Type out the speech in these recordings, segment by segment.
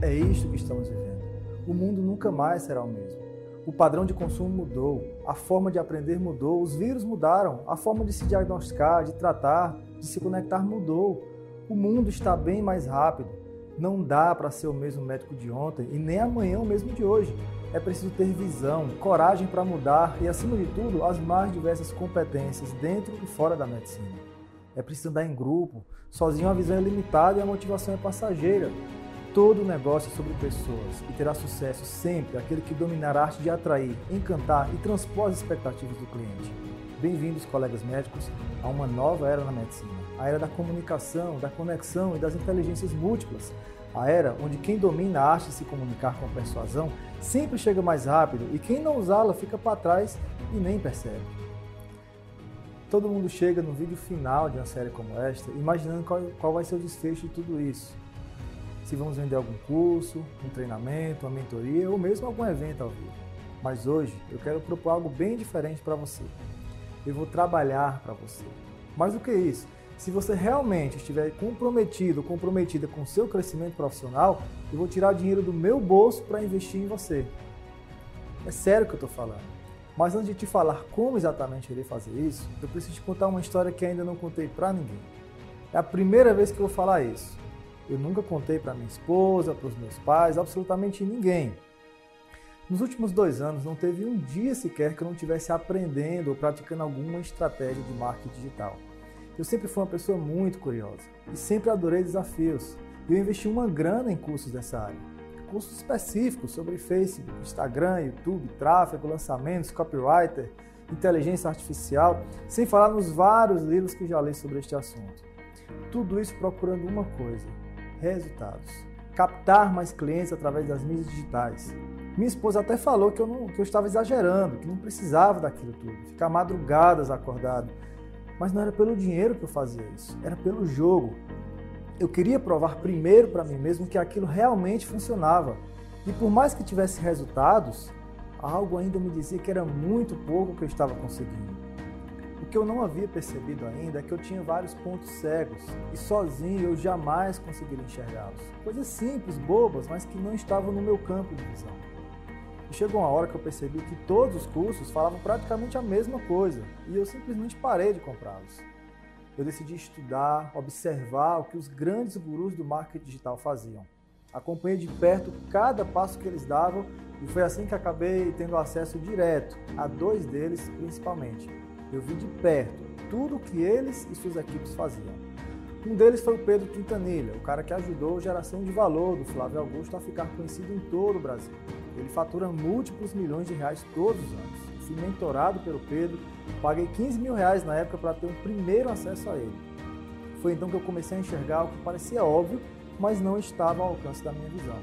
É isto que estamos vivendo. O mundo nunca mais será o mesmo. O padrão de consumo mudou, a forma de aprender mudou, os vírus mudaram, a forma de se diagnosticar, de tratar, de se conectar mudou. O mundo está bem mais rápido. Não dá para ser o mesmo médico de ontem e nem amanhã o mesmo de hoje. É preciso ter visão, coragem para mudar e, acima de tudo, as mais diversas competências dentro e fora da medicina. É preciso andar em grupo, sozinho a visão é limitada e a motivação é passageira. Todo negócio é sobre pessoas e terá sucesso sempre aquele que dominar a arte de atrair, encantar e transpor as expectativas do cliente. Bem-vindos, colegas médicos, a uma nova era na medicina. A era da comunicação, da conexão e das inteligências múltiplas. A era onde quem domina a arte de se comunicar com persuasão sempre chega mais rápido e quem não usá-la fica para trás e nem percebe. Todo mundo chega no vídeo final de uma série como esta imaginando qual, qual vai ser o desfecho de tudo isso se vamos vender algum curso, um treinamento, uma mentoria ou mesmo algum evento ao vivo. Mas hoje eu quero propor algo bem diferente para você. Eu vou trabalhar para você. Mais do que isso, se você realmente estiver comprometido, comprometida com o seu crescimento profissional, eu vou tirar dinheiro do meu bolso para investir em você. É sério que eu estou falando. Mas antes de te falar como exatamente irei fazer isso, eu preciso te contar uma história que ainda não contei para ninguém. É a primeira vez que eu vou falar isso. Eu nunca contei para minha esposa, para os meus pais, absolutamente ninguém. Nos últimos dois anos, não teve um dia sequer que eu não estivesse aprendendo ou praticando alguma estratégia de marketing digital. Eu sempre fui uma pessoa muito curiosa e sempre adorei desafios. Eu investi uma grana em cursos dessa área. Cursos específicos sobre Facebook, Instagram, YouTube, tráfego, lançamentos, copywriter, inteligência artificial, sem falar nos vários livros que já li sobre este assunto. Tudo isso procurando uma coisa: resultados. Captar mais clientes através das mídias digitais, minha esposa até falou que eu, não, que eu estava exagerando, que não precisava daquilo tudo, ficar madrugadas acordado. Mas não era pelo dinheiro que eu fazia isso, era pelo jogo. Eu queria provar primeiro para mim mesmo que aquilo realmente funcionava. E por mais que tivesse resultados, algo ainda me dizia que era muito pouco que eu estava conseguindo. Que eu não havia percebido ainda é que eu tinha vários pontos cegos e sozinho eu jamais conseguiria enxergá-los. Coisas simples, bobas, mas que não estavam no meu campo de visão. E chegou uma hora que eu percebi que todos os cursos falavam praticamente a mesma coisa e eu simplesmente parei de comprá-los. Eu decidi estudar, observar o que os grandes gurus do marketing digital faziam. Acompanhei de perto cada passo que eles davam e foi assim que acabei tendo acesso direto a dois deles principalmente. Eu vi de perto tudo o que eles e suas equipes faziam. Um deles foi o Pedro Quintanilha, o cara que ajudou a geração de valor do Flávio Augusto a ficar conhecido em todo o Brasil. Ele fatura múltiplos milhões de reais todos os anos. Fui mentorado pelo Pedro, paguei 15 mil reais na época para ter um primeiro acesso a ele. Foi então que eu comecei a enxergar o que parecia óbvio, mas não estava ao alcance da minha visão.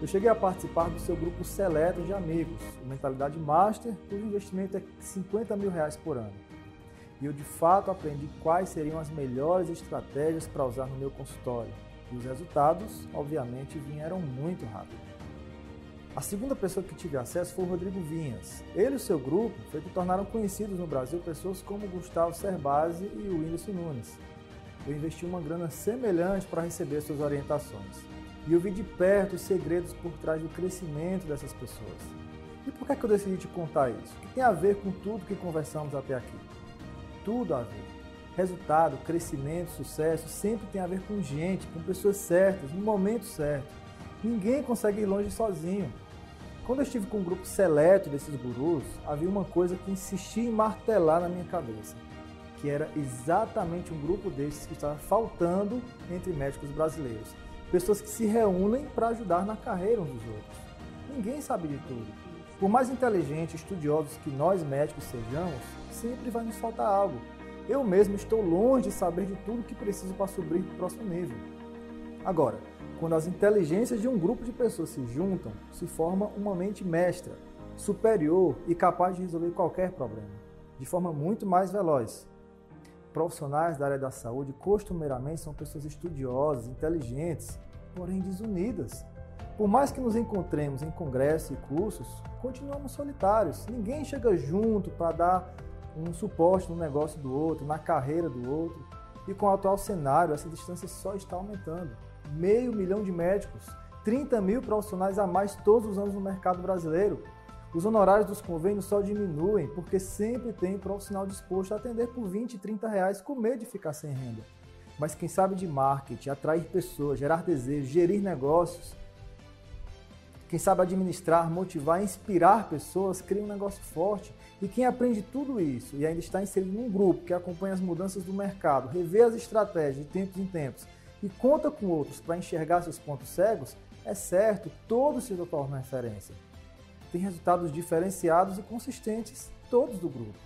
Eu cheguei a participar do seu grupo seleto de amigos, o Mentalidade Master, cujo investimento é 50 mil reais por ano. E eu de fato aprendi quais seriam as melhores estratégias para usar no meu consultório. E os resultados, obviamente, vieram muito rápido. A segunda pessoa que tive acesso foi o Rodrigo Vinhas. Ele e seu grupo foi que tornaram conhecidos no Brasil pessoas como Gustavo Cerbasi e o Whindersson Nunes. Eu investi uma grana semelhante para receber suas orientações. E eu vi de perto os segredos por trás do crescimento dessas pessoas. E por que, é que eu decidi te contar isso? Que tem a ver com tudo que conversamos até aqui? Tudo a ver. Resultado, crescimento, sucesso sempre tem a ver com gente, com pessoas certas, no momento certo. Ninguém consegue ir longe sozinho. Quando eu estive com um grupo seleto desses gurus, havia uma coisa que insistia em martelar na minha cabeça, que era exatamente um grupo desses que estava faltando entre médicos brasileiros. Pessoas que se reúnem para ajudar na carreira uns dos outros. Ninguém sabe de tudo. Por mais inteligentes estudiosos que nós médicos sejamos, sempre vai nos faltar algo. Eu mesmo estou longe de saber de tudo que preciso para subir para o próximo nível. Agora, quando as inteligências de um grupo de pessoas se juntam, se forma uma mente mestra, superior e capaz de resolver qualquer problema, de forma muito mais veloz. Profissionais da área da saúde costumeiramente são pessoas estudiosas, inteligentes, porém desunidas. Por mais que nos encontremos em congressos e cursos, continuamos solitários. Ninguém chega junto para dar um suporte no negócio do outro, na carreira do outro. E com o atual cenário, essa distância só está aumentando meio milhão de médicos, 30 mil profissionais a mais todos os anos no mercado brasileiro. Os honorários dos convênios só diminuem porque sempre tem profissional disposto a atender por 20, 30 reais com medo de ficar sem renda. Mas quem sabe de marketing, atrair pessoas, gerar desejos, gerir negócios, quem sabe administrar, motivar, inspirar pessoas, cria um negócio forte. E quem aprende tudo isso e ainda está inserido num grupo que acompanha as mudanças do mercado, revê as estratégias de tempos em tempos e conta com outros para enxergar seus pontos cegos, é certo, todos se tornam referência. Tem resultados diferenciados e consistentes, todos do grupo.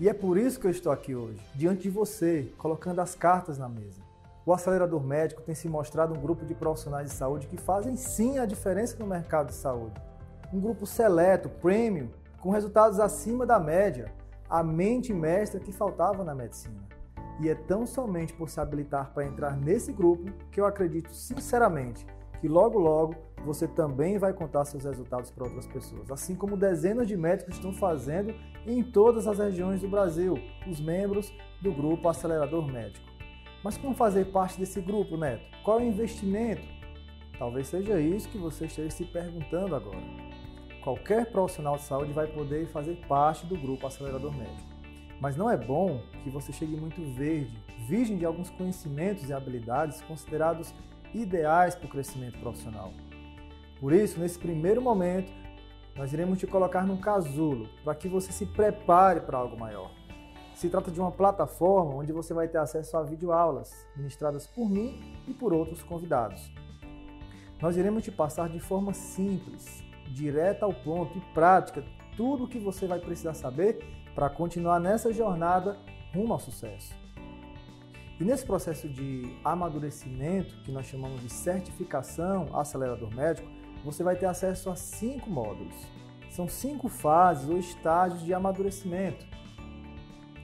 E é por isso que eu estou aqui hoje, diante de você, colocando as cartas na mesa. O Acelerador Médico tem se mostrado um grupo de profissionais de saúde que fazem sim a diferença no mercado de saúde. Um grupo seleto, premium, com resultados acima da média, a mente mestra que faltava na medicina. E é tão somente por se habilitar para entrar nesse grupo que eu acredito sinceramente que logo logo você também vai contar seus resultados para outras pessoas, assim como dezenas de médicos estão fazendo em todas as regiões do Brasil, os membros do grupo Acelerador Médico. Mas como fazer parte desse grupo, Neto? Qual é o investimento? Talvez seja isso que você esteja se perguntando agora. Qualquer profissional de saúde vai poder fazer parte do grupo acelerador médico. Mas não é bom que você chegue muito verde, virgem de alguns conhecimentos e habilidades considerados ideais para o crescimento profissional. Por isso, nesse primeiro momento, nós iremos te colocar num casulo para que você se prepare para algo maior. Se trata de uma plataforma onde você vai ter acesso a videoaulas ministradas por mim e por outros convidados. Nós iremos te passar de forma simples, direta ao ponto e prática tudo o que você vai precisar saber para continuar nessa jornada rumo ao sucesso. E nesse processo de amadurecimento, que nós chamamos de certificação acelerador médico, você vai ter acesso a cinco módulos. São cinco fases ou estágios de amadurecimento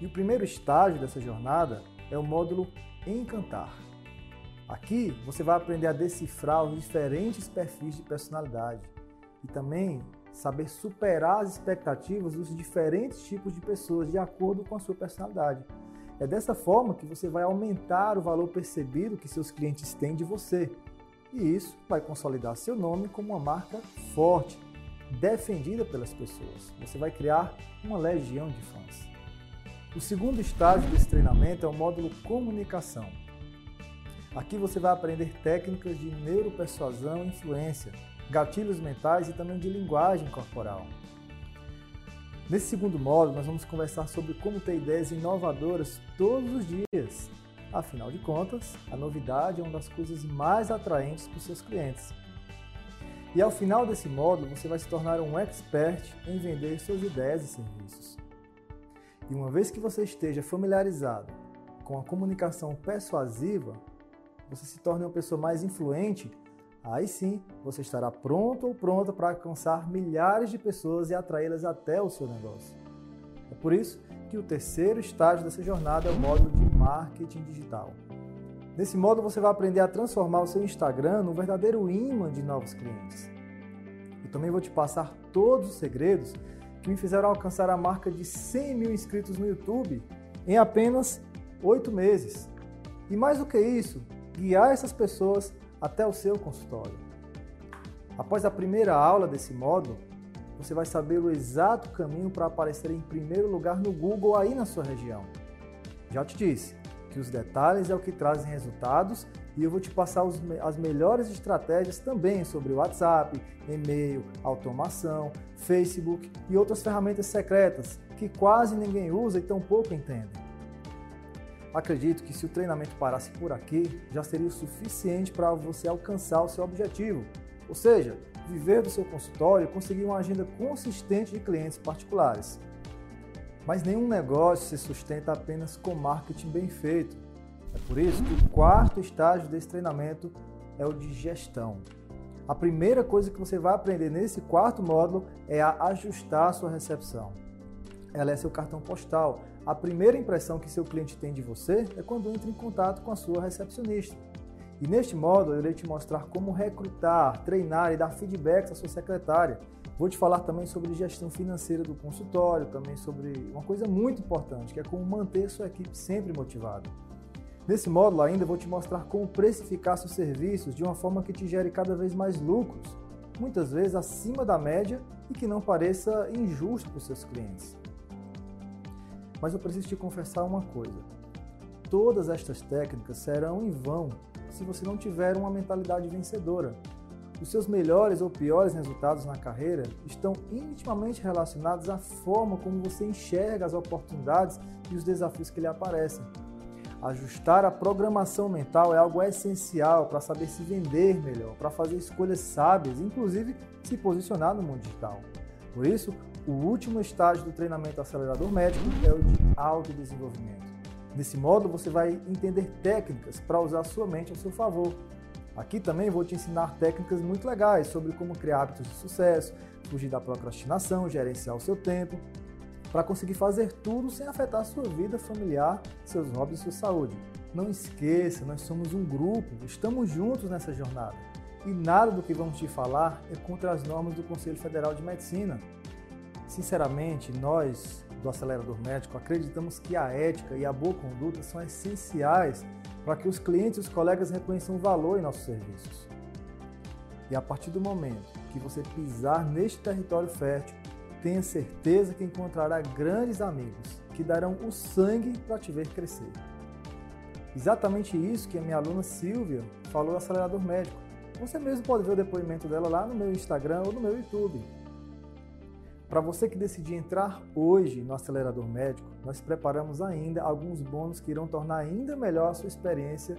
e o primeiro estágio dessa jornada é o módulo Encantar. Aqui você vai aprender a decifrar os diferentes perfis de personalidade e também saber superar as expectativas dos diferentes tipos de pessoas de acordo com a sua personalidade. É dessa forma que você vai aumentar o valor percebido que seus clientes têm de você. E isso vai consolidar seu nome como uma marca forte, defendida pelas pessoas. Você vai criar uma legião de fãs. O segundo estágio desse treinamento é o módulo comunicação. Aqui você vai aprender técnicas de neuropersuasão e influência, gatilhos mentais e também de linguagem corporal. Nesse segundo módulo, nós vamos conversar sobre como ter ideias inovadoras todos os dias. Afinal de contas, a novidade é uma das coisas mais atraentes para os seus clientes. E ao final desse módulo, você vai se tornar um expert em vender suas ideias e serviços. E uma vez que você esteja familiarizado com a comunicação persuasiva, você se torne uma pessoa mais influente, aí sim você estará pronto ou pronta para alcançar milhares de pessoas e atraí-las até o seu negócio. É por isso que o terceiro estágio dessa jornada é o módulo de marketing digital. Nesse módulo você vai aprender a transformar o seu Instagram num verdadeiro imã de novos clientes. E também vou te passar todos os segredos que me fizeram alcançar a marca de 100 mil inscritos no YouTube em apenas oito meses. E mais do que isso, guiar essas pessoas até o seu consultório. Após a primeira aula desse módulo, você vai saber o exato caminho para aparecer em primeiro lugar no Google aí na sua região. Já te disse que os detalhes é o que trazem resultados e eu vou te passar os, as melhores estratégias também sobre WhatsApp, e-mail, automação, Facebook e outras ferramentas secretas que quase ninguém usa e tão pouco entende. Acredito que se o treinamento parasse por aqui, já seria o suficiente para você alcançar o seu objetivo, ou seja, viver do seu consultório e conseguir uma agenda consistente de clientes particulares. Mas nenhum negócio se sustenta apenas com marketing bem feito. É por isso que o quarto estágio desse treinamento é o de gestão. A primeira coisa que você vai aprender nesse quarto módulo é a ajustar a sua recepção. Ela é seu cartão postal. A primeira impressão que seu cliente tem de você é quando entra em contato com a sua recepcionista. E neste módulo eu irei te mostrar como recrutar, treinar e dar feedbacks à sua secretária. Vou te falar também sobre gestão financeira do consultório, também sobre uma coisa muito importante, que é como manter sua equipe sempre motivada. Nesse módulo ainda vou te mostrar como precificar seus serviços de uma forma que te gere cada vez mais lucros, muitas vezes acima da média e que não pareça injusto para os seus clientes. Mas eu preciso te confessar uma coisa. Todas estas técnicas serão em vão se você não tiver uma mentalidade vencedora. Os seus melhores ou piores resultados na carreira estão intimamente relacionados à forma como você enxerga as oportunidades e os desafios que lhe aparecem. Ajustar a programação mental é algo essencial para saber se vender melhor, para fazer escolhas sábias, inclusive se posicionar no mundo digital. Por isso, o último estágio do treinamento acelerador médico é o de autodesenvolvimento. Nesse módulo, você vai entender técnicas para usar sua mente a seu favor. Aqui também vou te ensinar técnicas muito legais sobre como criar hábitos de sucesso, fugir da procrastinação, gerenciar o seu tempo, para conseguir fazer tudo sem afetar a sua vida familiar, seus hobbies e sua saúde. Não esqueça, nós somos um grupo, estamos juntos nessa jornada. E nada do que vamos te falar é contra as normas do Conselho Federal de Medicina. Sinceramente, nós do Acelerador Médico acreditamos que a ética e a boa conduta são essenciais para que os clientes e os colegas reconheçam o valor em nossos serviços. E a partir do momento que você pisar neste território fértil, tenha certeza que encontrará grandes amigos que darão o sangue para te ver crescer. Exatamente isso que a minha aluna Silvia falou no acelerador médico. Você mesmo pode ver o depoimento dela lá no meu Instagram ou no meu YouTube. Para você que decidir entrar hoje no acelerador médico, nós preparamos ainda alguns bônus que irão tornar ainda melhor a sua experiência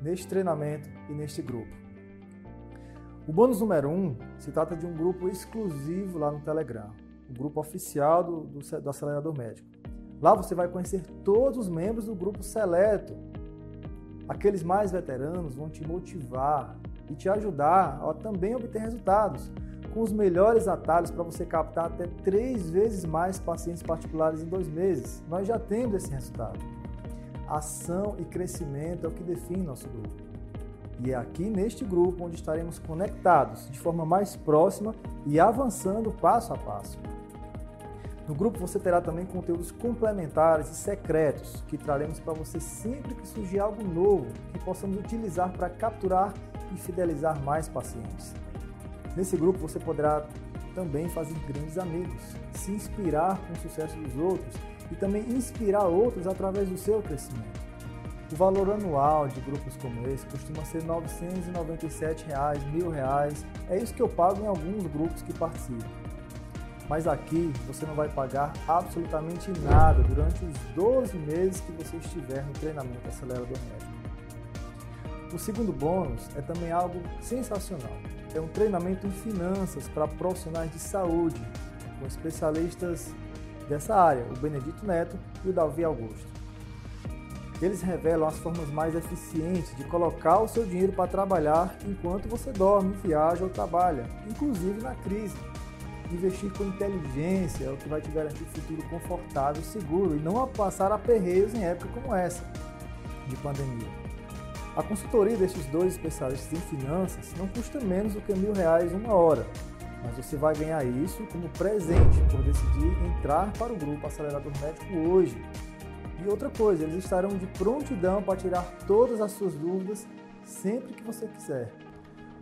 neste treinamento e neste grupo. O bônus número 1 um, se trata de um grupo exclusivo lá no Telegram, o grupo oficial do, do, do acelerador médico. Lá você vai conhecer todos os membros do grupo seleto. Aqueles mais veteranos vão te motivar e te ajudar a também obter resultados, com os melhores atalhos para você captar até três vezes mais pacientes particulares em dois meses. Nós já temos esse resultado. Ação e crescimento é o que define nosso grupo. E é aqui neste grupo onde estaremos conectados de forma mais próxima e avançando passo a passo. No grupo você terá também conteúdos complementares e secretos que traremos para você sempre que surgir algo novo que possamos utilizar para capturar e fidelizar mais pacientes. Nesse grupo você poderá também fazer grandes amigos, se inspirar com o sucesso dos outros e também inspirar outros através do seu crescimento. O valor anual de grupos como esse costuma ser 997 reais, R$ reais. É isso que eu pago em alguns grupos que participam. Mas aqui você não vai pagar absolutamente nada durante os 12 meses que você estiver no treinamento acelerador médico. O segundo bônus é também algo sensacional. É um treinamento em finanças para profissionais de saúde, com especialistas dessa área, o Benedito Neto e o Davi Augusto. Eles revelam as formas mais eficientes de colocar o seu dinheiro para trabalhar enquanto você dorme, viaja ou trabalha, inclusive na crise. Investir com inteligência é o que vai te garantir um futuro confortável e seguro e não a passar aperreios em época como essa de pandemia. A consultoria desses dois especialistas em finanças não custa menos do que mil reais uma hora, mas você vai ganhar isso como presente por decidir entrar para o grupo Acelerador Médico hoje. E outra coisa, eles estarão de prontidão para tirar todas as suas dúvidas sempre que você quiser.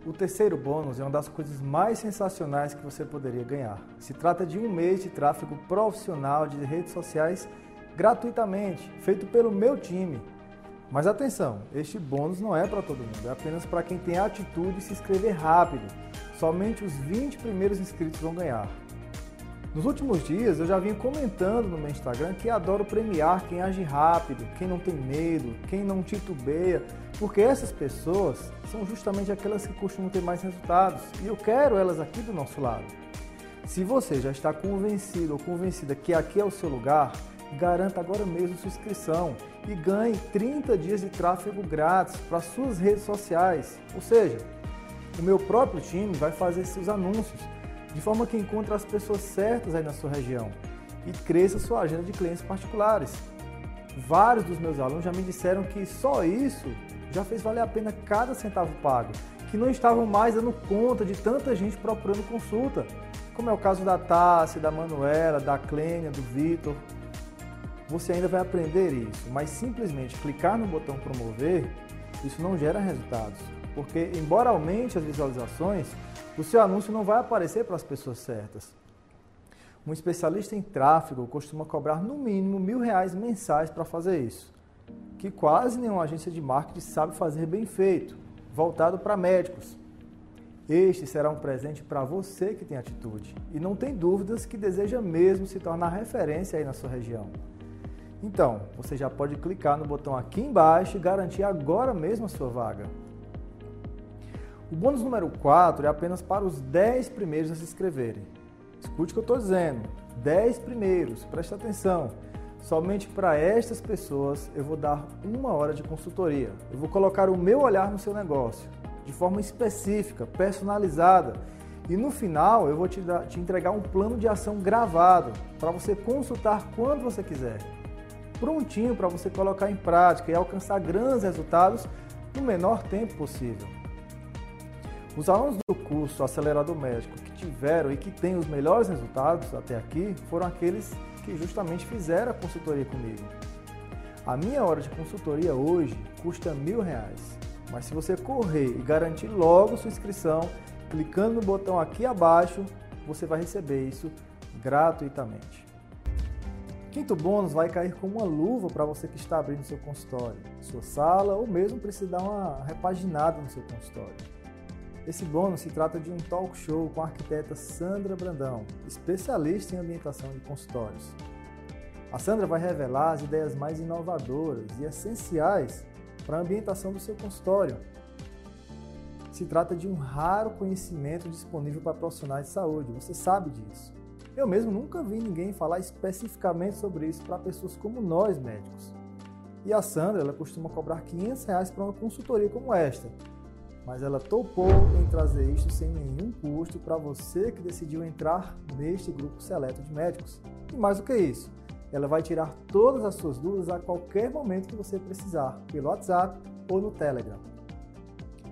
O terceiro bônus é uma das coisas mais sensacionais que você poderia ganhar. Se trata de um mês de tráfego profissional de redes sociais gratuitamente, feito pelo meu time. Mas atenção, este bônus não é para todo mundo, é apenas para quem tem atitude de se inscrever rápido. Somente os 20 primeiros inscritos vão ganhar. Nos últimos dias eu já vim comentando no meu Instagram que adoro premiar quem age rápido, quem não tem medo, quem não titubeia, porque essas pessoas são justamente aquelas que costumam ter mais resultados e eu quero elas aqui do nosso lado. Se você já está convencido ou convencida que aqui é o seu lugar, garanta agora mesmo sua inscrição e ganhe 30 dias de tráfego grátis para suas redes sociais. Ou seja, o meu próprio time vai fazer seus anúncios de forma que encontre as pessoas certas aí na sua região e cresça sua agenda de clientes particulares. Vários dos meus alunos já me disseram que só isso já fez valer a pena cada centavo pago, que não estavam mais dando conta de tanta gente procurando consulta, como é o caso da Tassi, da Manuela, da Clênia, do Vitor. Você ainda vai aprender isso, mas simplesmente clicar no botão promover, isso não gera resultados, porque embora aumente as visualizações, o seu anúncio não vai aparecer para as pessoas certas. Um especialista em tráfego costuma cobrar no mínimo mil reais mensais para fazer isso, que quase nenhuma agência de marketing sabe fazer bem feito, voltado para médicos. Este será um presente para você que tem atitude e não tem dúvidas que deseja mesmo se tornar referência aí na sua região. Então, você já pode clicar no botão aqui embaixo e garantir agora mesmo a sua vaga. O bônus número 4 é apenas para os 10 primeiros a se inscreverem. Escute o que eu estou dizendo. 10 primeiros, preste atenção. Somente para estas pessoas eu vou dar uma hora de consultoria. Eu vou colocar o meu olhar no seu negócio, de forma específica, personalizada. E no final eu vou te, dar, te entregar um plano de ação gravado para você consultar quando você quiser. Prontinho para você colocar em prática e alcançar grandes resultados no menor tempo possível. Os alunos do curso Acelerador Médico que tiveram e que têm os melhores resultados até aqui foram aqueles que justamente fizeram a consultoria comigo. A minha hora de consultoria hoje custa mil reais, mas se você correr e garantir logo sua inscrição, clicando no botão aqui abaixo, você vai receber isso gratuitamente. Quinto bônus vai cair como uma luva para você que está abrindo seu consultório, sua sala ou mesmo precisa dar uma repaginada no seu consultório. Esse bônus se trata de um talk show com a arquiteta Sandra Brandão, especialista em ambientação de consultórios. A Sandra vai revelar as ideias mais inovadoras e essenciais para a ambientação do seu consultório. Se trata de um raro conhecimento disponível para profissionais de saúde, você sabe disso. Eu mesmo nunca vi ninguém falar especificamente sobre isso para pessoas como nós, médicos. E a Sandra, ela costuma cobrar 500 reais para uma consultoria como esta, mas ela topou em trazer isto sem nenhum custo para você que decidiu entrar neste grupo seleto de médicos. E mais do que isso, ela vai tirar todas as suas dúvidas a qualquer momento que você precisar, pelo WhatsApp ou no Telegram.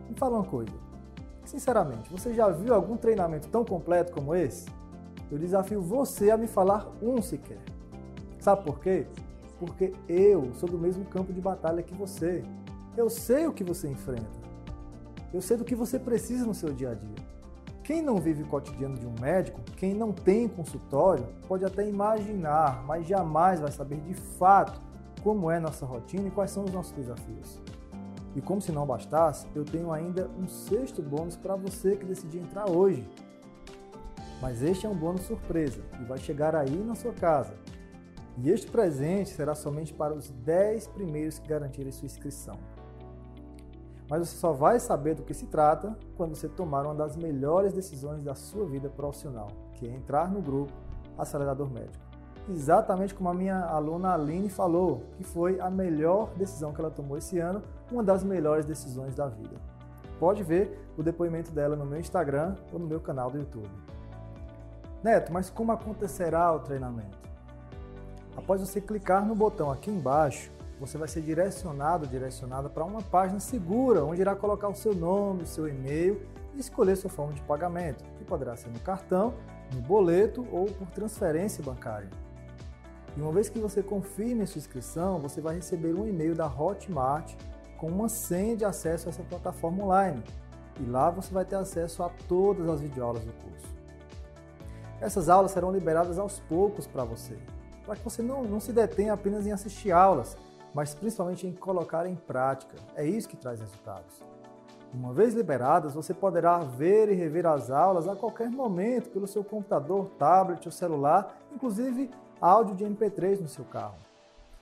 Me fala uma coisa. Sinceramente, você já viu algum treinamento tão completo como esse? Eu desafio você a me falar um sequer. Sabe por quê? Porque eu sou do mesmo campo de batalha que você. Eu sei o que você enfrenta. Eu sei do que você precisa no seu dia a dia. Quem não vive o cotidiano de um médico, quem não tem consultório, pode até imaginar, mas jamais vai saber de fato como é nossa rotina e quais são os nossos desafios. E como se não bastasse, eu tenho ainda um sexto bônus para você que decidiu entrar hoje. Mas este é um bônus surpresa e vai chegar aí na sua casa. E este presente será somente para os 10 primeiros que garantirem sua inscrição mas você só vai saber do que se trata quando você tomar uma das melhores decisões da sua vida profissional, que é entrar no grupo Acelerador Médico. Exatamente como a minha aluna Aline falou, que foi a melhor decisão que ela tomou esse ano, uma das melhores decisões da vida. Pode ver o depoimento dela no meu Instagram ou no meu canal do YouTube. Neto, mas como acontecerá o treinamento? Após você clicar no botão aqui embaixo, você vai ser direcionado, direcionada para uma página segura, onde irá colocar o seu nome, o seu e-mail e escolher sua forma de pagamento, que poderá ser no cartão, no boleto ou por transferência bancária. E uma vez que você confirme a sua inscrição, você vai receber um e-mail da Hotmart com uma senha de acesso a essa plataforma online. E lá você vai ter acesso a todas as videoaulas do curso. Essas aulas serão liberadas aos poucos para você, para que você não, não se detenha apenas em assistir aulas, mas principalmente em colocar em prática. É isso que traz resultados. Uma vez liberadas, você poderá ver e rever as aulas a qualquer momento pelo seu computador, tablet ou celular, inclusive áudio de MP3 no seu carro.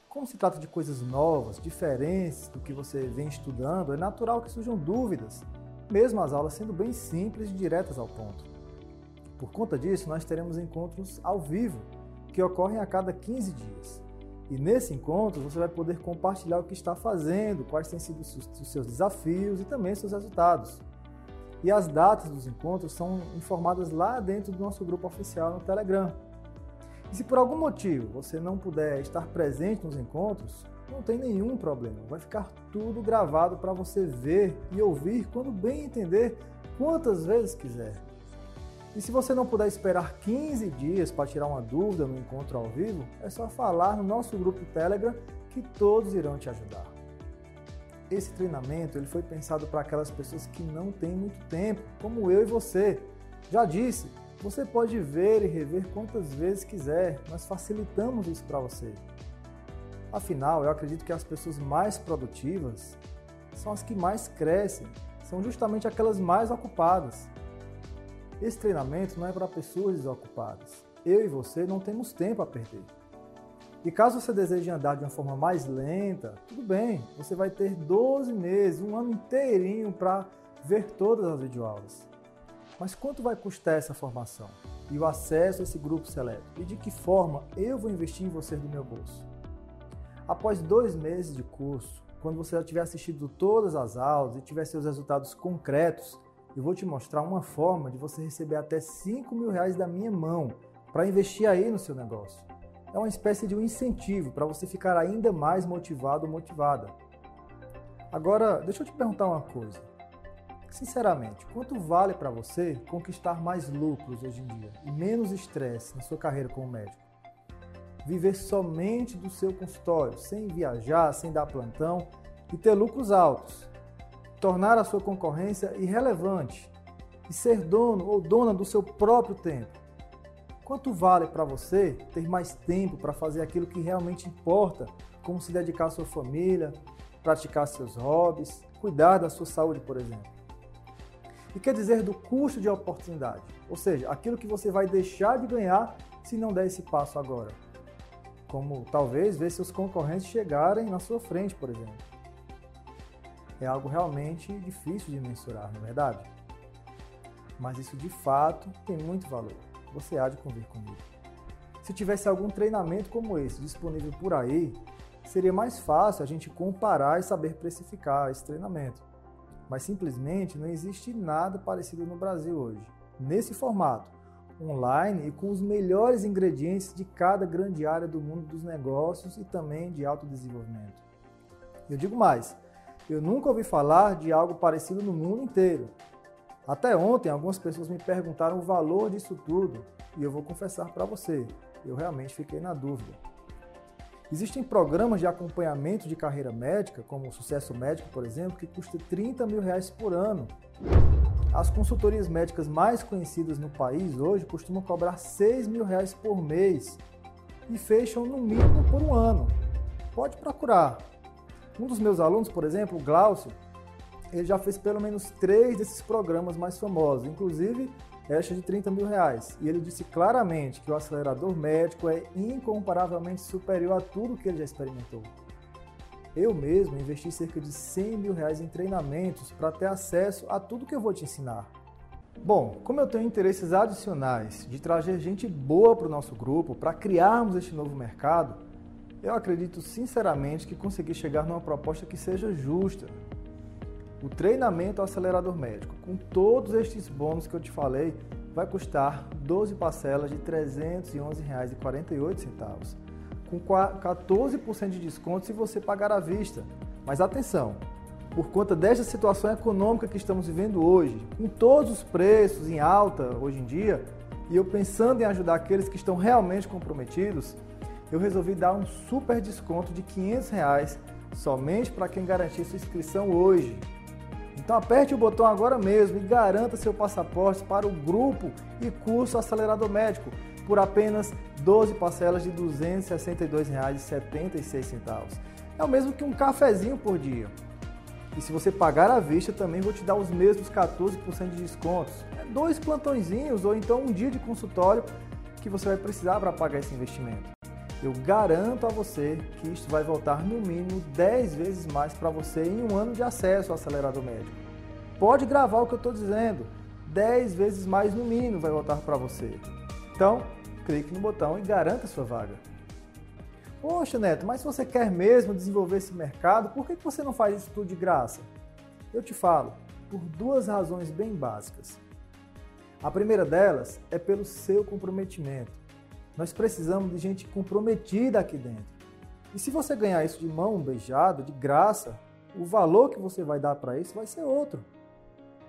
Como se trata de coisas novas, diferentes do que você vem estudando, é natural que surjam dúvidas, mesmo as aulas sendo bem simples e diretas ao ponto. Por conta disso, nós teremos encontros ao vivo, que ocorrem a cada 15 dias. E nesse encontro você vai poder compartilhar o que está fazendo, quais têm sido os seus desafios e também seus resultados. E as datas dos encontros são informadas lá dentro do nosso grupo oficial no Telegram. E se por algum motivo você não puder estar presente nos encontros, não tem nenhum problema. Vai ficar tudo gravado para você ver e ouvir quando bem entender quantas vezes quiser. E se você não puder esperar 15 dias para tirar uma dúvida no encontro ao vivo, é só falar no nosso grupo Telegram que todos irão te ajudar. Esse treinamento ele foi pensado para aquelas pessoas que não têm muito tempo, como eu e você. Já disse, você pode ver e rever quantas vezes quiser, nós facilitamos isso para você. Afinal, eu acredito que as pessoas mais produtivas são as que mais crescem, são justamente aquelas mais ocupadas. Esse treinamento não é para pessoas desocupadas. Eu e você não temos tempo a perder. E caso você deseje andar de uma forma mais lenta, tudo bem, você vai ter 12 meses, um ano inteirinho para ver todas as videoaulas. Mas quanto vai custar essa formação? E o acesso a esse grupo seleto? E de que forma eu vou investir em você do meu bolso? Após dois meses de curso, quando você já tiver assistido todas as aulas e tiver seus resultados concretos, eu vou te mostrar uma forma de você receber até 5 mil reais da minha mão para investir aí no seu negócio. É uma espécie de um incentivo para você ficar ainda mais motivado ou motivada. Agora, deixa eu te perguntar uma coisa. Sinceramente, quanto vale para você conquistar mais lucros hoje em dia e menos estresse na sua carreira como médico? Viver somente do seu consultório, sem viajar, sem dar plantão e ter lucros altos tornar a sua concorrência irrelevante. e ser dono ou dona do seu próprio tempo. Quanto vale para você ter mais tempo para fazer aquilo que realmente importa, como se dedicar à sua família, praticar seus hobbies, cuidar da sua saúde, por exemplo? E quer dizer do custo de oportunidade, ou seja, aquilo que você vai deixar de ganhar se não der esse passo agora. Como talvez ver seus concorrentes chegarem na sua frente, por exemplo. É algo realmente difícil de mensurar, não é verdade? Mas isso de fato tem muito valor. Você há de convir comigo. Se tivesse algum treinamento como esse disponível por aí, seria mais fácil a gente comparar e saber precificar esse treinamento mas simplesmente não existe nada parecido no Brasil hoje. Nesse formato, online e com os melhores ingredientes de cada grande área do mundo dos negócios e também de autodesenvolvimento. Eu digo mais, eu nunca ouvi falar de algo parecido no mundo inteiro. Até ontem, algumas pessoas me perguntaram o valor disso tudo e eu vou confessar para você, eu realmente fiquei na dúvida. Existem programas de acompanhamento de carreira médica, como o Sucesso Médico, por exemplo, que custa 30 mil reais por ano. As consultorias médicas mais conhecidas no país hoje costumam cobrar 6 mil reais por mês e fecham no mínimo por um ano. Pode procurar. Um dos meus alunos, por exemplo, o Glaucio, ele já fez pelo menos três desses programas mais famosos, inclusive esta de 30 mil reais. E ele disse claramente que o acelerador médico é incomparavelmente superior a tudo que ele já experimentou. Eu mesmo investi cerca de 100 mil reais em treinamentos para ter acesso a tudo que eu vou te ensinar. Bom, como eu tenho interesses adicionais de trazer gente boa para o nosso grupo, para criarmos este novo mercado, eu acredito sinceramente que consegui chegar numa proposta que seja justa, o treinamento acelerador médico, com todos estes bônus que eu te falei, vai custar 12 parcelas de R$ 311,48, com 14% de desconto se você pagar à vista. Mas atenção, por conta desta situação econômica que estamos vivendo hoje, com todos os preços em alta hoje em dia, e eu pensando em ajudar aqueles que estão realmente comprometidos, eu resolvi dar um super desconto de 500 reais somente para quem garantir sua inscrição hoje. Então aperte o botão agora mesmo e garanta seu passaporte para o grupo e curso Acelerador Médico por apenas 12 parcelas de R$ 262,76. É o mesmo que um cafezinho por dia. E se você pagar à vista, também vou te dar os mesmos 14% de descontos. É dois plantõezinhos ou então um dia de consultório que você vai precisar para pagar esse investimento. Eu garanto a você que isto vai voltar no mínimo 10 vezes mais para você em um ano de acesso ao acelerador médico. Pode gravar o que eu estou dizendo. 10 vezes mais no mínimo vai voltar para você. Então, clique no botão e garanta sua vaga. Poxa, Neto, mas se você quer mesmo desenvolver esse mercado, por que você não faz isso tudo de graça? Eu te falo, por duas razões bem básicas. A primeira delas é pelo seu comprometimento. Nós precisamos de gente comprometida aqui dentro. E se você ganhar isso de mão beijada, de graça, o valor que você vai dar para isso vai ser outro.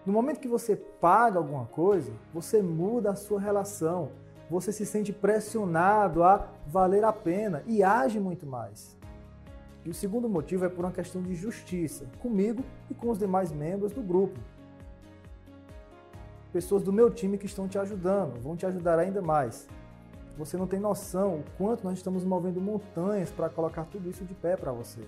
No momento que você paga alguma coisa, você muda a sua relação, você se sente pressionado a valer a pena e age muito mais. E o segundo motivo é por uma questão de justiça, comigo e com os demais membros do grupo. Pessoas do meu time que estão te ajudando, vão te ajudar ainda mais. Você não tem noção o quanto nós estamos movendo montanhas para colocar tudo isso de pé para você.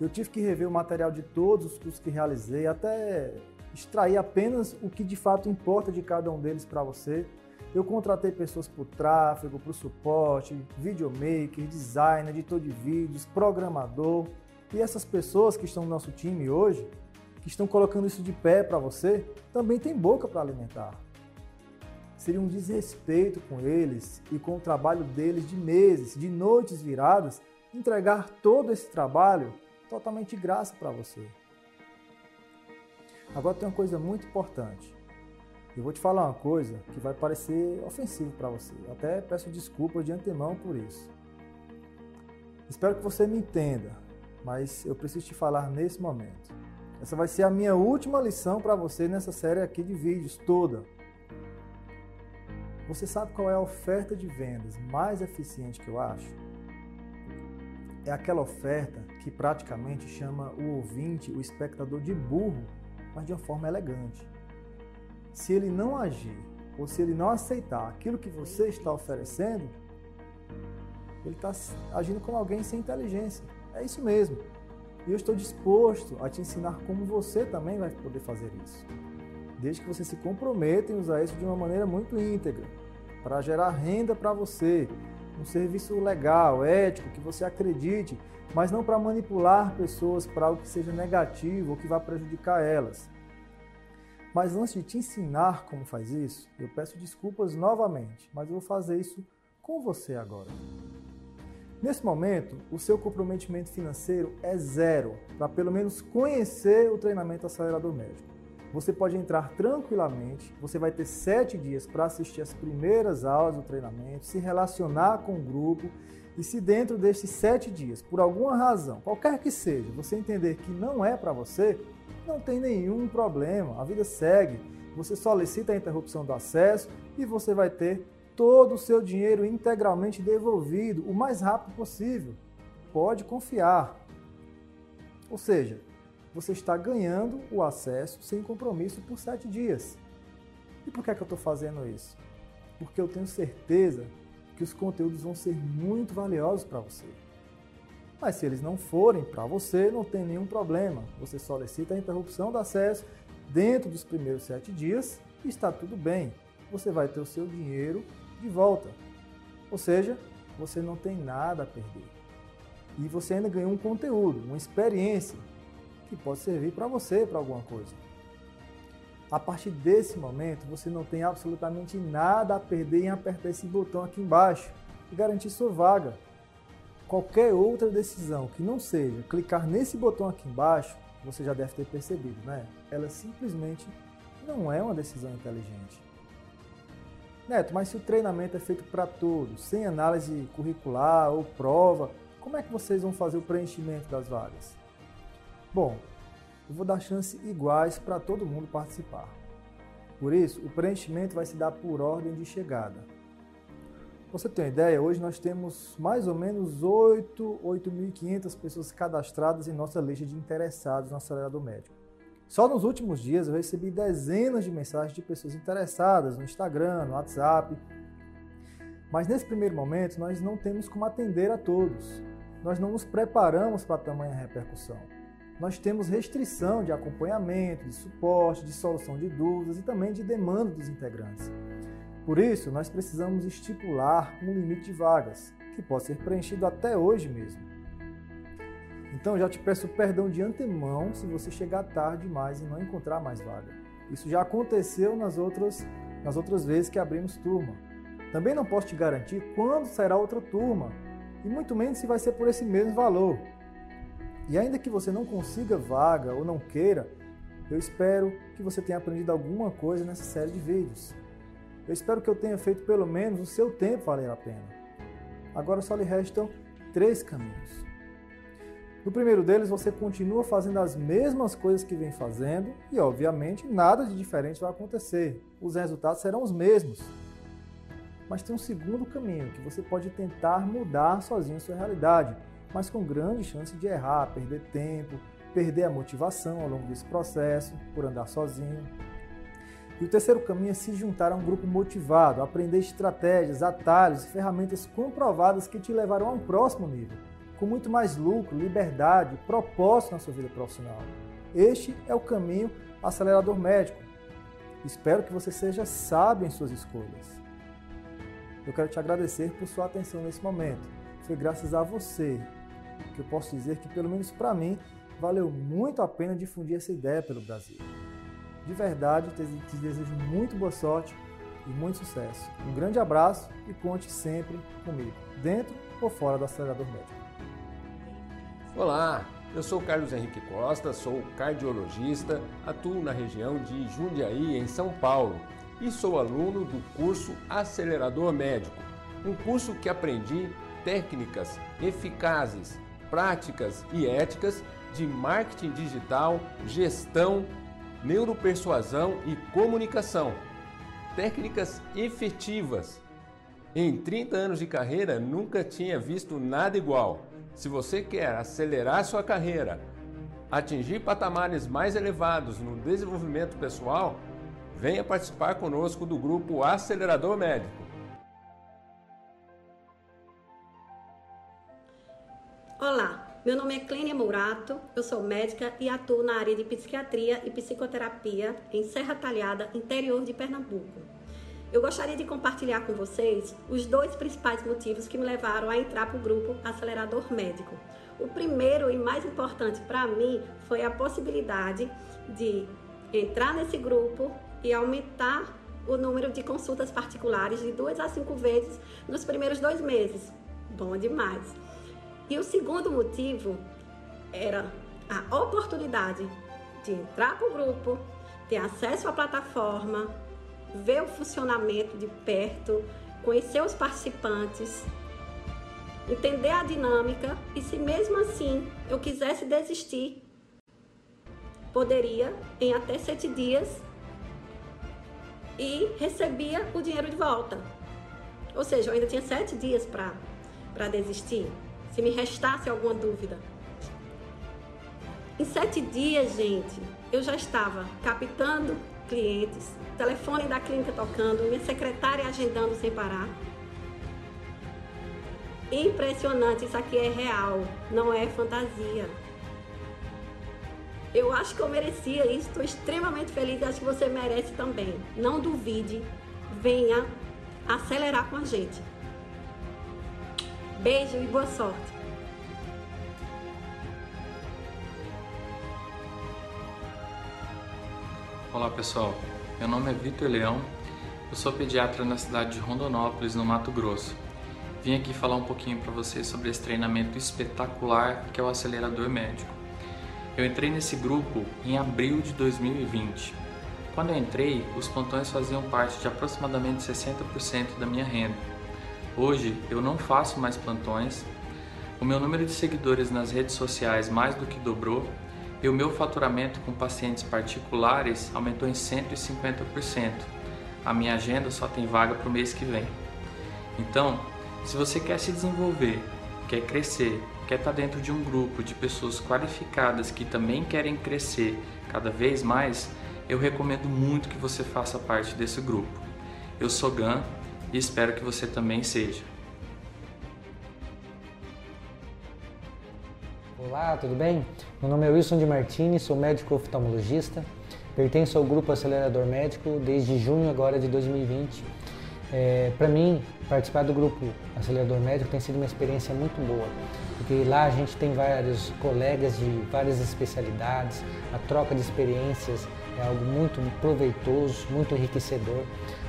Eu tive que rever o material de todos os cursos que realizei, até extrair apenas o que de fato importa de cada um deles para você. Eu contratei pessoas para o tráfego, para o suporte, videomaker, designer, editor de vídeos, programador. E essas pessoas que estão no nosso time hoje, que estão colocando isso de pé para você, também tem boca para alimentar seria um desrespeito com eles e com o trabalho deles de meses, de noites viradas, entregar todo esse trabalho totalmente de graça para você. Agora tem uma coisa muito importante. Eu vou te falar uma coisa que vai parecer ofensivo para você. Eu até peço desculpas de antemão por isso. Espero que você me entenda, mas eu preciso te falar nesse momento. Essa vai ser a minha última lição para você nessa série aqui de vídeos toda. Você sabe qual é a oferta de vendas mais eficiente que eu acho? É aquela oferta que praticamente chama o ouvinte, o espectador de burro, mas de uma forma elegante. se ele não agir ou se ele não aceitar aquilo que você está oferecendo, ele está agindo como alguém sem inteligência. É isso mesmo. E eu estou disposto a te ensinar como você também vai poder fazer isso. Desde que você se comprometa em usar isso de uma maneira muito íntegra, para gerar renda para você, um serviço legal, ético, que você acredite, mas não para manipular pessoas para algo que seja negativo ou que vá prejudicar elas. Mas antes de te ensinar como faz isso, eu peço desculpas novamente, mas eu vou fazer isso com você agora. Nesse momento, o seu comprometimento financeiro é zero, para pelo menos conhecer o treinamento acelerador médico. Você pode entrar tranquilamente, você vai ter sete dias para assistir as primeiras aulas do treinamento, se relacionar com o grupo e se dentro destes sete dias, por alguma razão, qualquer que seja, você entender que não é para você, não tem nenhum problema, a vida segue. Você solicita a interrupção do acesso e você vai ter todo o seu dinheiro integralmente devolvido o mais rápido possível. Pode confiar. Ou seja, você está ganhando o acesso sem compromisso por sete dias. E por que, é que eu estou fazendo isso? Porque eu tenho certeza que os conteúdos vão ser muito valiosos para você. Mas se eles não forem para você, não tem nenhum problema. Você solicita a interrupção do acesso dentro dos primeiros sete dias e está tudo bem. Você vai ter o seu dinheiro de volta. Ou seja, você não tem nada a perder. E você ainda ganhou um conteúdo, uma experiência que pode servir para você para alguma coisa. A partir desse momento, você não tem absolutamente nada a perder em apertar esse botão aqui embaixo e garantir sua vaga. Qualquer outra decisão que não seja clicar nesse botão aqui embaixo, você já deve ter percebido, né? Ela simplesmente não é uma decisão inteligente. Neto, mas se o treinamento é feito para todos, sem análise curricular ou prova, como é que vocês vão fazer o preenchimento das vagas? Bom, eu vou dar chances iguais para todo mundo participar. Por isso, o preenchimento vai se dar por ordem de chegada. você tem uma ideia, hoje nós temos mais ou menos 8, 8.500 pessoas cadastradas em nossa lista de interessados no acelerador médico. Só nos últimos dias eu recebi dezenas de mensagens de pessoas interessadas no Instagram, no WhatsApp. Mas nesse primeiro momento nós não temos como atender a todos. Nós não nos preparamos para tamanha repercussão nós temos restrição de acompanhamento, de suporte, de solução de dúvidas e também de demanda dos integrantes. Por isso, nós precisamos estipular um limite de vagas, que pode ser preenchido até hoje mesmo. Então, já te peço perdão de antemão se você chegar tarde demais e não encontrar mais vaga. Isso já aconteceu nas outras, nas outras vezes que abrimos turma. Também não posso te garantir quando sairá outra turma, e muito menos se vai ser por esse mesmo valor. E ainda que você não consiga vaga ou não queira, eu espero que você tenha aprendido alguma coisa nessa série de vídeos. Eu espero que eu tenha feito pelo menos o seu tempo valer a pena. Agora só lhe restam três caminhos. No primeiro deles, você continua fazendo as mesmas coisas que vem fazendo e, obviamente, nada de diferente vai acontecer. Os resultados serão os mesmos. Mas tem um segundo caminho que você pode tentar mudar sozinho a sua realidade mas com grande chance de errar, perder tempo, perder a motivação ao longo desse processo, por andar sozinho. E o terceiro caminho é se juntar a um grupo motivado, aprender estratégias, atalhos e ferramentas comprovadas que te levarão a um próximo nível, com muito mais lucro, liberdade, propósito na sua vida profissional. Este é o caminho acelerador médico. Espero que você seja sábio em suas escolhas. Eu quero te agradecer por sua atenção nesse momento. Foi graças a você que eu posso dizer que, pelo menos para mim, valeu muito a pena difundir essa ideia pelo Brasil. De verdade, te desejo muito boa sorte e muito sucesso. Um grande abraço e conte sempre comigo, dentro ou fora do acelerador médico. Olá, eu sou Carlos Henrique Costa, sou cardiologista, atuo na região de Jundiaí, em São Paulo, e sou aluno do curso Acelerador Médico, um curso que aprendi técnicas eficazes, práticas e éticas de marketing digital, gestão, neuropersuasão e comunicação. Técnicas efetivas. Em 30 anos de carreira, nunca tinha visto nada igual. Se você quer acelerar sua carreira, atingir patamares mais elevados no desenvolvimento pessoal, Venha participar conosco do grupo Acelerador Médico. Olá, meu nome é Clênia Mourato, eu sou médica e atuo na área de psiquiatria e psicoterapia em Serra Talhada, interior de Pernambuco. Eu gostaria de compartilhar com vocês os dois principais motivos que me levaram a entrar para o grupo Acelerador Médico. O primeiro e mais importante para mim foi a possibilidade de entrar nesse grupo e aumentar o número de consultas particulares de duas a cinco vezes nos primeiros dois meses. Bom demais! E o segundo motivo era a oportunidade de entrar para o grupo, ter acesso à plataforma, ver o funcionamento de perto, conhecer os participantes, entender a dinâmica e se mesmo assim eu quisesse desistir, poderia em até sete dias e recebia o dinheiro de volta. Ou seja, eu ainda tinha sete dias para desistir se me restasse alguma dúvida. Em sete dias, gente, eu já estava captando clientes, telefone da clínica tocando, minha secretária agendando sem parar. Impressionante, isso aqui é real, não é fantasia. Eu acho que eu merecia isso, estou extremamente feliz acho que você merece também. Não duvide, venha acelerar com a gente. Beijo e boa sorte! Olá pessoal, meu nome é Vitor Leão, eu sou pediatra na cidade de Rondonópolis, no Mato Grosso. Vim aqui falar um pouquinho para vocês sobre esse treinamento espetacular que é o acelerador médico. Eu entrei nesse grupo em abril de 2020. Quando eu entrei, os plantões faziam parte de aproximadamente 60% da minha renda. Hoje eu não faço mais plantões, o meu número de seguidores nas redes sociais mais do que dobrou e o meu faturamento com pacientes particulares aumentou em 150%. A minha agenda só tem vaga para o mês que vem. Então, se você quer se desenvolver, quer crescer, quer estar dentro de um grupo de pessoas qualificadas que também querem crescer cada vez mais, eu recomendo muito que você faça parte desse grupo. Eu sou Gan e espero que você também seja. Olá, tudo bem? Meu nome é Wilson de Martini, sou médico oftalmologista, pertenço ao grupo Acelerador Médico desde junho agora de 2020. É, Para mim, participar do grupo Acelerador Médico tem sido uma experiência muito boa, porque lá a gente tem vários colegas de várias especialidades, a troca de experiências é algo muito proveitoso, muito enriquecedor.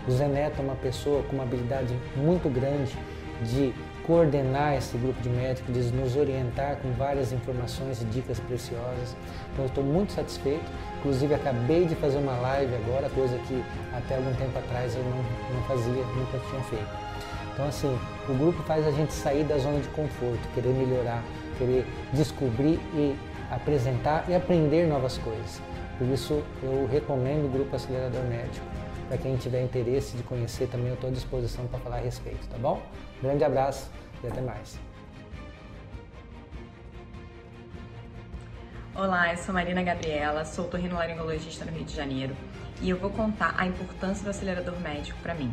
O Zé Neto é uma pessoa com uma habilidade muito grande de coordenar esse grupo de médicos, de nos orientar com várias informações e dicas preciosas. Então estou muito satisfeito. Inclusive acabei de fazer uma live agora, coisa que até algum tempo atrás eu não, não fazia, nunca tinha feito. Então assim, o grupo faz a gente sair da zona de conforto, querer melhorar, querer descobrir e apresentar e aprender novas coisas. Por isso eu recomendo o grupo Acelerador Médico. Para quem tiver interesse de conhecer também, eu estou à disposição para falar a respeito, tá bom? Grande abraço e até mais. Olá, eu sou Marina Gabriela, sou torrinolaringologista no Rio de Janeiro e eu vou contar a importância do acelerador médico para mim.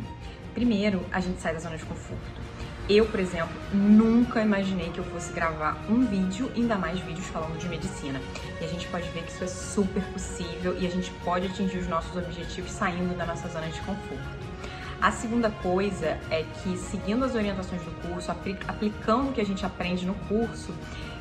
Primeiro, a gente sai da zona de conforto. Eu, por exemplo, nunca imaginei que eu fosse gravar um vídeo, ainda mais vídeos falando de medicina. E a gente pode ver que isso é super possível e a gente pode atingir os nossos objetivos saindo da nossa zona de conforto. A segunda coisa é que, seguindo as orientações do curso, aplicando o que a gente aprende no curso,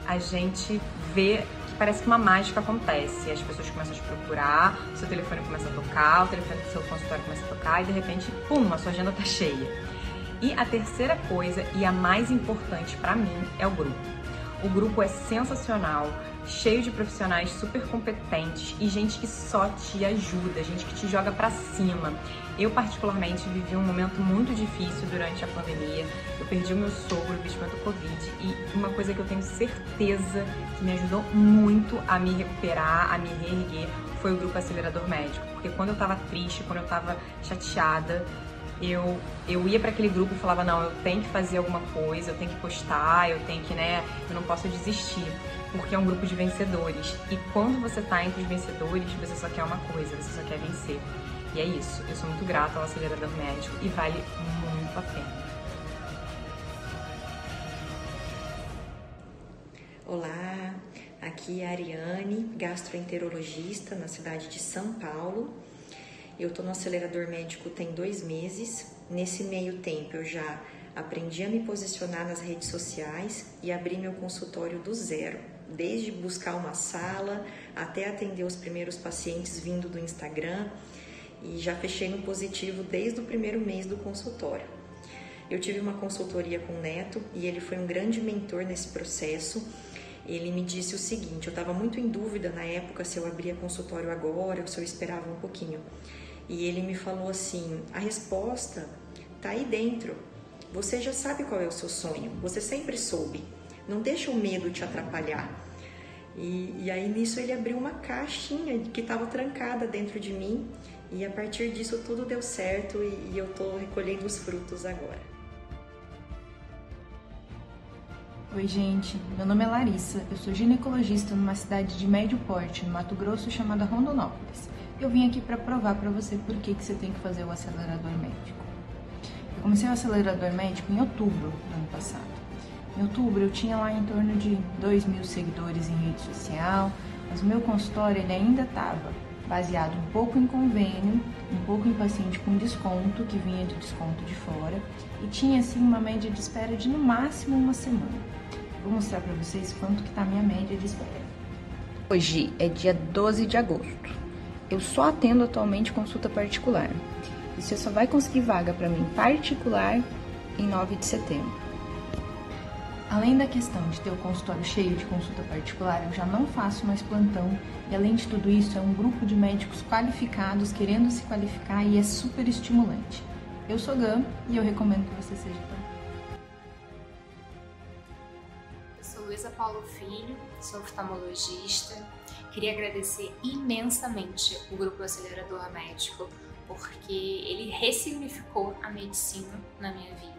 a gente vê que parece que uma mágica acontece. As pessoas começam a te procurar, seu telefone começa a tocar, o telefone do seu consultório começa a tocar e de repente, pum, a sua agenda tá cheia. E a terceira coisa, e a mais importante para mim, é o grupo. O grupo é sensacional, cheio de profissionais super competentes e gente que só te ajuda, gente que te joga para cima. Eu, particularmente, vivi um momento muito difícil durante a pandemia. Eu perdi o meu sogro vítima do Covid e uma coisa que eu tenho certeza que me ajudou muito a me recuperar, a me reerguer, foi o grupo Acelerador Médico. Porque quando eu tava triste, quando eu tava chateada, eu, eu ia para aquele grupo e falava, não, eu tenho que fazer alguma coisa, eu tenho que postar, eu tenho que, né, eu não posso desistir, porque é um grupo de vencedores. E quando você tá entre os vencedores, você só quer uma coisa, você só quer vencer. E é isso, eu sou muito grata ao acelerador médico e vale muito a pena. Olá, aqui é a Ariane, gastroenterologista na cidade de São Paulo. Eu estou no acelerador médico tem dois meses. Nesse meio tempo eu já aprendi a me posicionar nas redes sociais e abri meu consultório do zero, desde buscar uma sala até atender os primeiros pacientes vindo do Instagram e já fechei no positivo desde o primeiro mês do consultório. Eu tive uma consultoria com o Neto e ele foi um grande mentor nesse processo. Ele me disse o seguinte: eu estava muito em dúvida na época se eu abria consultório agora ou se eu esperava um pouquinho. E ele me falou assim: a resposta está aí dentro. Você já sabe qual é o seu sonho, você sempre soube. Não deixa o medo te atrapalhar. E, e aí nisso ele abriu uma caixinha que estava trancada dentro de mim e a partir disso tudo deu certo e, e eu estou recolhendo os frutos agora. Oi, gente. Meu nome é Larissa. Eu sou ginecologista numa cidade de médio porte, no Mato Grosso, chamada Rondonópolis. Eu vim aqui para provar para você por que, que você tem que fazer o acelerador médico. Eu comecei o acelerador médico em outubro do ano passado. Em outubro eu tinha lá em torno de 2 mil seguidores em rede social, mas o meu consultório ele ainda estava baseado um pouco em convênio, um pouco em paciente com desconto, que vinha de desconto de fora, e tinha assim uma média de espera de no máximo uma semana. Vou mostrar para vocês quanto que tá a minha média de espera. Hoje é dia 12 de agosto. Eu só atendo atualmente consulta particular. E você só vai conseguir vaga para mim particular em 9 de setembro. Além da questão de ter o consultório cheio de consulta particular, eu já não faço mais plantão e além de tudo isso é um grupo de médicos qualificados querendo se qualificar e é super estimulante. Eu sou Gam e eu recomendo que você seja também. Eu sou Luísa Paulo Filho, sou oftalmologista. Queria agradecer imensamente o Grupo Acelerador Médico porque ele ressignificou a medicina na minha vida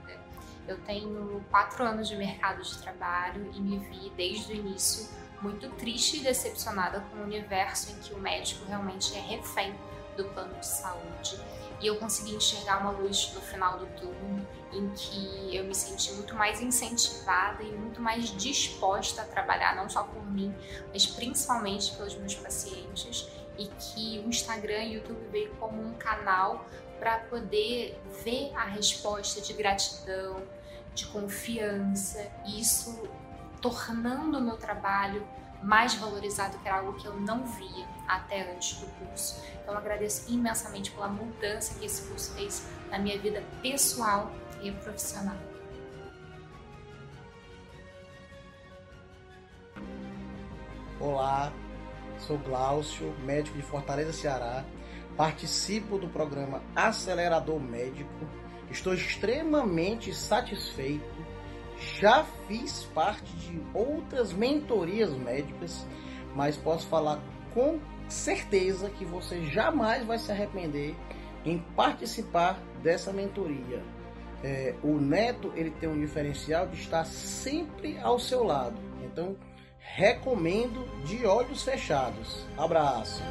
eu tenho quatro anos de mercado de trabalho e me vi desde o início muito triste e decepcionada com o universo em que o médico realmente é refém do plano de saúde. E eu consegui enxergar uma luz no final do túnel em que eu me senti muito mais incentivada e muito mais disposta a trabalhar não só por mim, mas principalmente pelos meus pacientes e que o Instagram e o YouTube veio como um canal para poder ver a resposta de gratidão, de confiança, isso tornando o meu trabalho mais valorizado, que era algo que eu não via até antes do curso. Então agradeço imensamente pela mudança que esse curso fez na minha vida pessoal e profissional. Olá, sou Glaucio, médico de Fortaleza, Ceará. Participo do programa Acelerador Médico Estou extremamente satisfeito. Já fiz parte de outras mentorias médicas, mas posso falar com certeza que você jamais vai se arrepender em participar dessa mentoria. É, o neto ele tem um diferencial de estar sempre ao seu lado. Então recomendo de olhos fechados. Abraço.